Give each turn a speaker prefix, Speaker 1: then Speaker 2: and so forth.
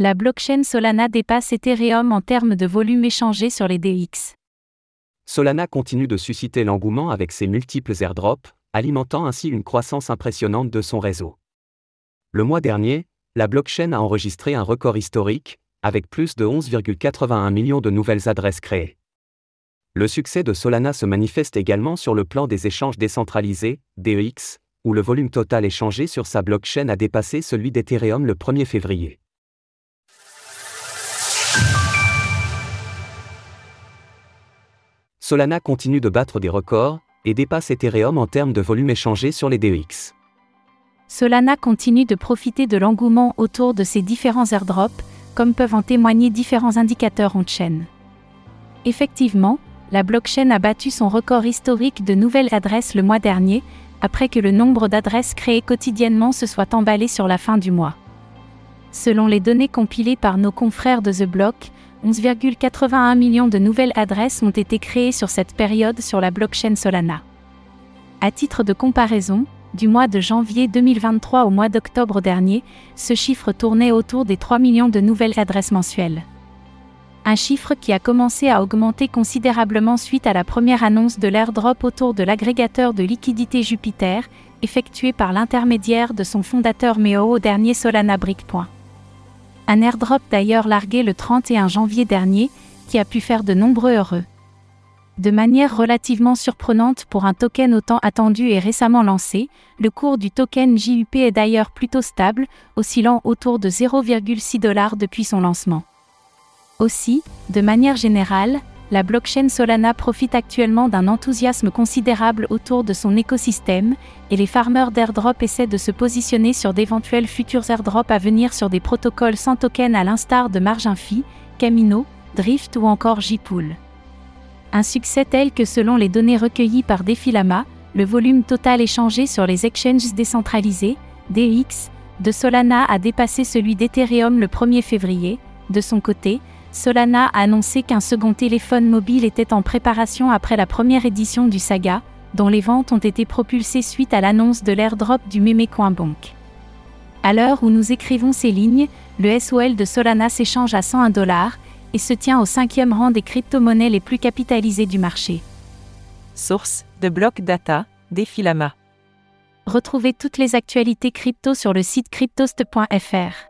Speaker 1: La blockchain Solana dépasse Ethereum en termes de volume échangé sur les DX.
Speaker 2: Solana continue de susciter l'engouement avec ses multiples airdrops, alimentant ainsi une croissance impressionnante de son réseau. Le mois dernier, la blockchain a enregistré un record historique, avec plus de 11,81 millions de nouvelles adresses créées. Le succès de Solana se manifeste également sur le plan des échanges décentralisés, DEX, où le volume total échangé sur sa blockchain a dépassé celui d'Ethereum le 1er février. Solana continue de battre des records et dépasse Ethereum en termes de volume échangé sur les DEX.
Speaker 1: Solana continue de profiter de l'engouement autour de ses différents airdrops, comme peuvent en témoigner différents indicateurs on-chain. Effectivement, la blockchain a battu son record historique de nouvelles adresses le mois dernier, après que le nombre d'adresses créées quotidiennement se soit emballé sur la fin du mois. Selon les données compilées par nos confrères de The Block, 11,81 millions de nouvelles adresses ont été créées sur cette période sur la blockchain Solana. À titre de comparaison, du mois de janvier 2023 au mois d'octobre dernier, ce chiffre tournait autour des 3 millions de nouvelles adresses mensuelles un chiffre qui a commencé à augmenter considérablement suite à la première annonce de l'airdrop autour de l'agrégateur de liquidité Jupiter, effectué par l'intermédiaire de son fondateur Meo au dernier Solana Breakpoint. Un airdrop d'ailleurs largué le 31 janvier dernier, qui a pu faire de nombreux heureux. De manière relativement surprenante pour un token autant attendu et récemment lancé, le cours du token JUP est d'ailleurs plutôt stable, oscillant autour de 0,6 dollars depuis son lancement. Aussi, de manière générale, la blockchain Solana profite actuellement d'un enthousiasme considérable autour de son écosystème, et les farmers d'airdrop essaient de se positionner sur d'éventuels futurs airdrops à venir sur des protocoles sans token à l'instar de Marginfi, Camino, Drift ou encore Jpool. Un succès tel que selon les données recueillies par Defilama, le volume total échangé sur les exchanges décentralisés, DX, de Solana a dépassé celui d'Ethereum le 1er février. De son côté, Solana a annoncé qu'un second téléphone mobile était en préparation après la première édition du Saga, dont les ventes ont été propulsées suite à l'annonce de l'airdrop du Memecoin-Bank. À l'heure où nous écrivons ces lignes, le SOL de Solana s'échange à 101 dollars et se tient au cinquième rang des crypto-monnaies les plus capitalisées du marché.
Speaker 3: Source de Block Data, Defilama.
Speaker 1: Retrouvez toutes les actualités crypto sur le site cryptost.fr.